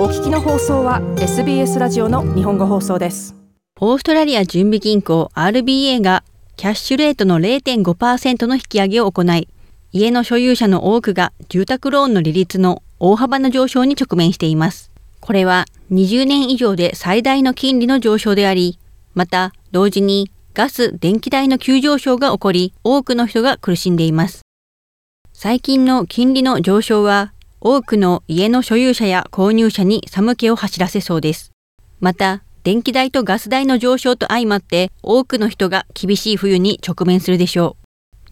お聞きの放送は SBS ラジオの日本語放送です。オーストラリア準備銀行 RBA がキャッシュレートの0.5%の引き上げを行い家の所有者の多くが住宅ローンの利率の大幅な上昇に直面しています。これは20年以上で最大の金利の上昇でありまた同時にガス・電気代の急上昇が起こり多くの人が苦しんでいます。最近の金利の上昇は多くの家の所有者や購入者に寒気を走らせそうです。また、電気代とガス代の上昇と相まって多くの人が厳しい冬に直面するでしょ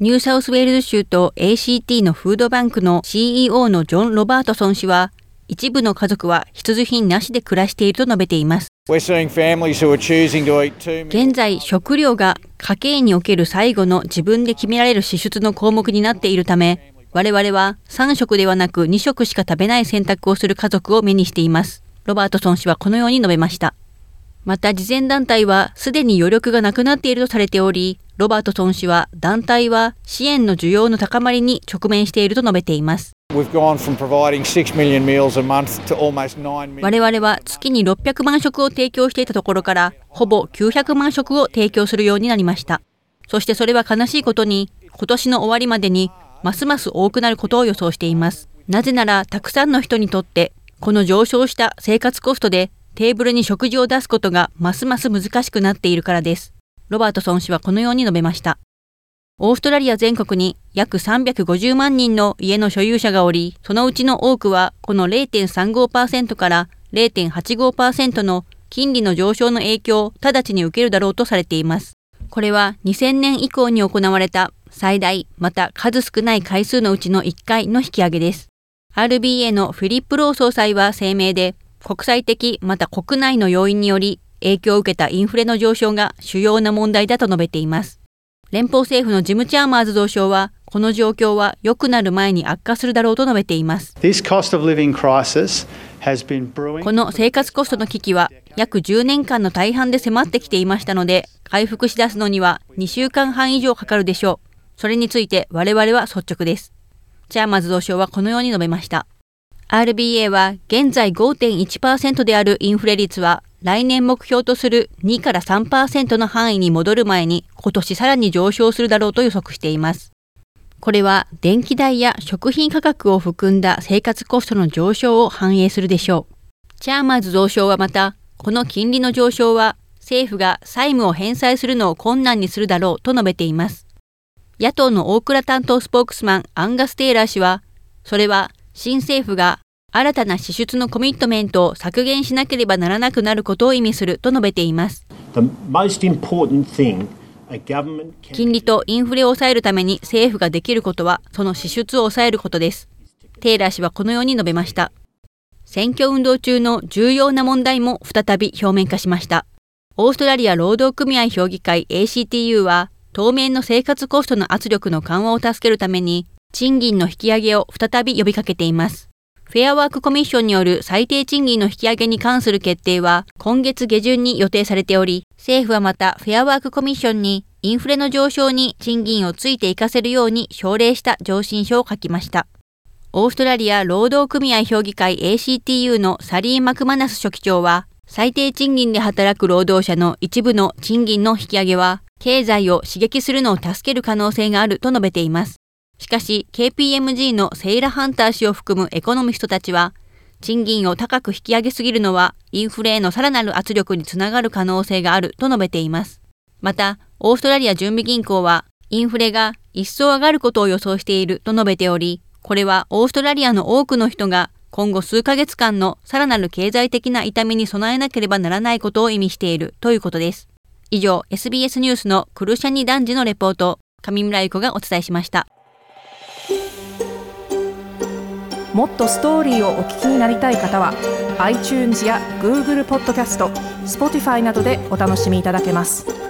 う。ニューサウスウェールズ州と ACT のフードバンクの CEO のジョン・ロバートソン氏は、一部の家族は必需品なしで暮らしていると述べています。現在、食料が家計における最後の自分で決められる支出の項目になっているため、我々は3食ではなく2食しか食べない選択をする家族を目にしています。ロバートソン氏はこのように述べました。また、慈善団体はすでに余力がなくなっているとされており、ロバートソン氏は団体は支援の需要の高まりに直面していると述べています。我々は月に600万食を提供していたところから、ほぼ900万食を提供するようになりました。そしてそれは悲しいことに、今年の終わりまでにますます多くなることを予想しています。なぜなら、たくさんの人にとって、この上昇した生活コストでテーブルに食事を出すことがますます難しくなっているからです。ロバートソン氏はこのように述べました。オーストラリア全国に約350万人の家の所有者がおり、そのうちの多くはこの0.35%から0.85%の金利の上昇の影響を直ちに受けるだろうとされています。これは2000年以降に行われた最大また数少ない回数のうちの1回の引き上げです。RBA のフィリップ・ロー総裁は声明で、国際的また国内の要因により影響を受けたインフレの上昇が主要な問題だと述べています。連邦政府のジム・チャーマーズ増相は、この状況は良くなる前に悪化するだろうと述べています。この生活コストの危機は約10年間の大半で迫ってきていましたので、回復し出すのには2週間半以上かかるでしょう。それについて我々は率直です。チャーマーズ同相はこのように述べました。RBA は現在5.1%であるインフレ率は来年目標とする2から3%の範囲に戻る前に今年さらに上昇するだろうと予測しています。これは電気代や食品価格を含んだ生活コストの上昇を反映するでしょう。チャーマーズ増相はまた、この金利の上昇は政府が債務を返済するのを困難にするだろうと述べています。野党の大蔵担当スポークスマンアンガス・テイラー氏は、それは新政府が新たな支出のコミットメントを削減しなければならなくなることを意味すると述べています。金利とインフレを抑えるために政府ができることは、その支出を抑えることです。テイラー氏はこのように述べました。選挙運動中の重要な問題も再び表面化しました。オーストラリア労働組合評議会 ACTU は、当面の生活コストの圧力の緩和を助けるために、賃金の引き上げを再び呼びかけています。フェアワークコミッションによる最低賃金の引き上げに関する決定は今月下旬に予定されており、政府はまたフェアワークコミッションにインフレの上昇に賃金をついていかせるように奨励した上申書を書きました。オーストラリア労働組合評議会 ACTU のサリー・マクマナス書記長は、最低賃金で働く労働者の一部の賃金の引き上げは、経済を刺激するのを助ける可能性があると述べています。しかし、KPMG のセイラ・ハンター氏を含むエコノミストたちは、賃金を高く引き上げすぎるのは、インフレへのさらなる圧力につながる可能性があると述べています。また、オーストラリア準備銀行は、インフレが一層上がることを予想していると述べており、これはオーストラリアの多くの人が今後数ヶ月間のさらなる経済的な痛みに備えなければならないことを意味しているということです。以上、SBS ニュースのクルシャニ男児のレポート、上村ゆ子がお伝えしました。もっとストーリーをお聞きになりたい方は iTunes や Google ポッドキャスト Spotify などでお楽しみいただけます。